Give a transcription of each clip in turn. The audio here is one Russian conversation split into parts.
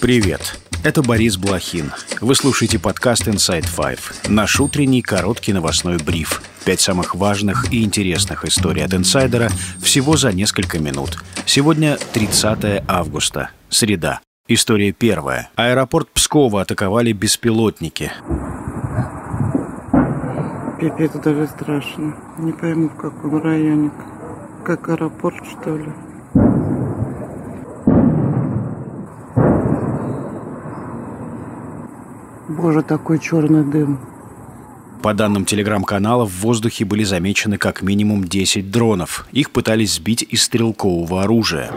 Привет! Это Борис Блохин. Вы слушаете подкаст Inside Five. Наш утренний короткий новостной бриф. Пять самых важных и интересных историй от инсайдера всего за несколько минут. Сегодня 30 августа. Среда. История первая. Аэропорт Пскова атаковали беспилотники. Пипец, даже страшно. Не пойму, в каком районе. Как аэропорт, что ли? Боже, такой черный дым. По данным телеграм-канала, в воздухе были замечены как минимум 10 дронов. Их пытались сбить из стрелкового оружия.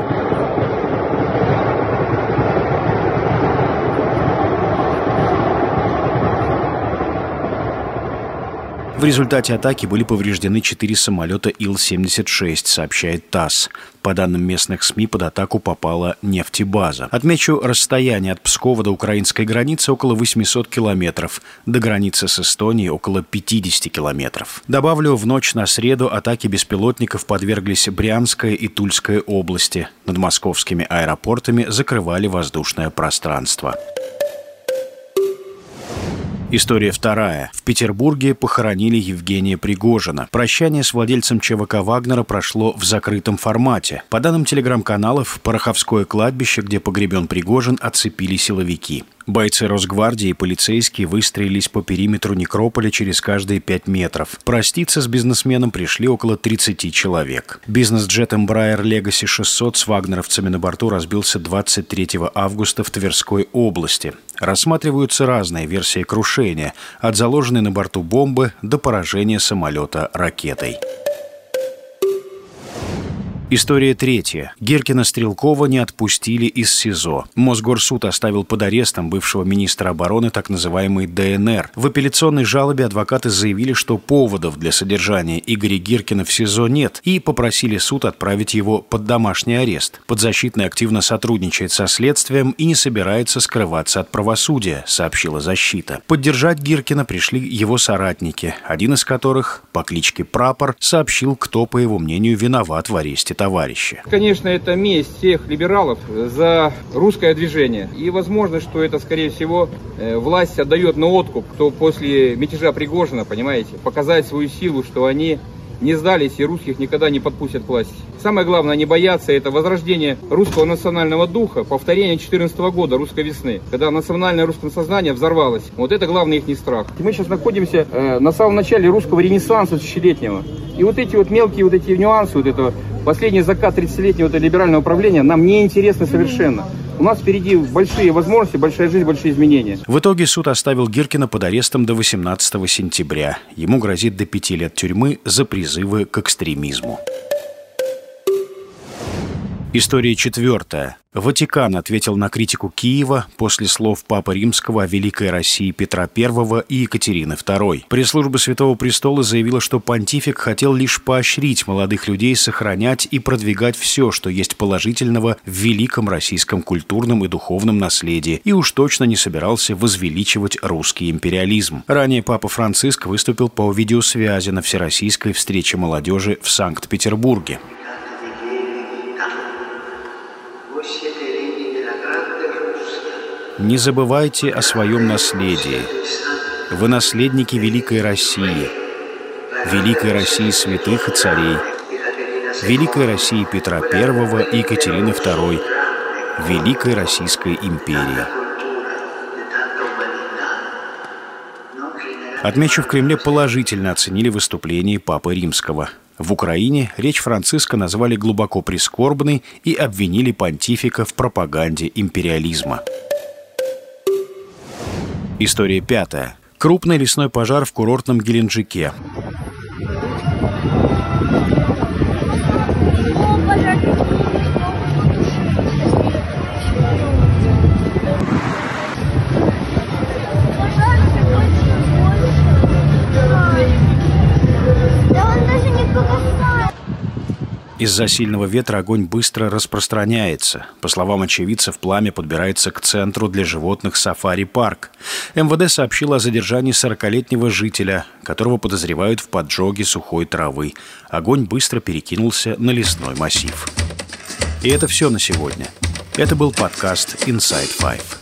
В результате атаки были повреждены четыре самолета Ил-76, сообщает ТАСС. По данным местных СМИ, под атаку попала нефтебаза. Отмечу, расстояние от Пскова до украинской границы около 800 километров, до границы с Эстонией около 50 километров. Добавлю, в ночь на среду атаки беспилотников подверглись Брянская и Тульская области. Над московскими аэропортами закрывали воздушное пространство. История вторая. В Петербурге похоронили Евгения Пригожина. Прощание с владельцем ЧВК «Вагнера» прошло в закрытом формате. По данным телеграм-каналов, Пороховское кладбище, где погребен Пригожин, оцепили силовики. Бойцы Росгвардии и полицейские выстроились по периметру некрополя через каждые пять метров. Проститься с бизнесменом пришли около 30 человек. Бизнес-джет Embraer Legacy 600 с вагнеровцами на борту разбился 23 августа в Тверской области. Рассматриваются разные версии крушения, от заложенной на борту бомбы до поражения самолета ракетой. История третья. Геркина Стрелкова не отпустили из СИЗО. Мосгорсуд оставил под арестом бывшего министра обороны так называемый ДНР. В апелляционной жалобе адвокаты заявили, что поводов для содержания Игоря Гиркина в СИЗО нет и попросили суд отправить его под домашний арест. Подзащитный активно сотрудничает со следствием и не собирается скрываться от правосудия, сообщила защита. Поддержать Гиркина пришли его соратники, один из которых, по кличке Прапор, сообщил, кто, по его мнению, виноват в аресте товарища. Конечно, это месть всех либералов за русское движение. И возможно, что это, скорее всего, э, власть отдает на откуп, кто после мятежа Пригожина, понимаете, показать свою силу, что они не сдались и русских никогда не подпустят к власти. Самое главное, они боятся, это возрождение русского национального духа, повторение 2014 года, русской весны, когда национальное русское сознание взорвалось. Вот это главный их не страх. Мы сейчас находимся э, на самом начале русского ренессанса тысячелетнего. И вот эти вот мелкие вот эти нюансы вот этого Последний закат 30-летнего либерального управления нам не интересно совершенно. У нас впереди большие возможности, большая жизнь, большие изменения. В итоге суд оставил Гиркина под арестом до 18 сентября. Ему грозит до пяти лет тюрьмы за призывы к экстремизму. История четвертая. Ватикан ответил на критику Киева после слов Папы Римского о Великой России Петра I и Екатерины II. Пресс-служба Святого Престола заявила, что понтифик хотел лишь поощрить молодых людей сохранять и продвигать все, что есть положительного в великом российском культурном и духовном наследии, и уж точно не собирался возвеличивать русский империализм. Ранее Папа Франциск выступил по видеосвязи на Всероссийской встрече молодежи в Санкт-Петербурге. Не забывайте о своем наследии. Вы наследники Великой России, Великой России святых и царей, Великой России Петра I и Екатерины II, Великой Российской империи. Отмечу, в Кремле положительно оценили выступление Папы Римского – в Украине речь Франциска назвали глубоко прискорбной и обвинили понтифика в пропаганде империализма. История пятая. Крупный лесной пожар в курортном Геленджике. Из-за сильного ветра огонь быстро распространяется. По словам очевидцев, пламя подбирается к центру для животных сафари-парк. МВД сообщило о задержании 40-летнего жителя, которого подозревают в поджоге сухой травы. Огонь быстро перекинулся на лесной массив. И это все на сегодня. Это был подкаст Inside Five.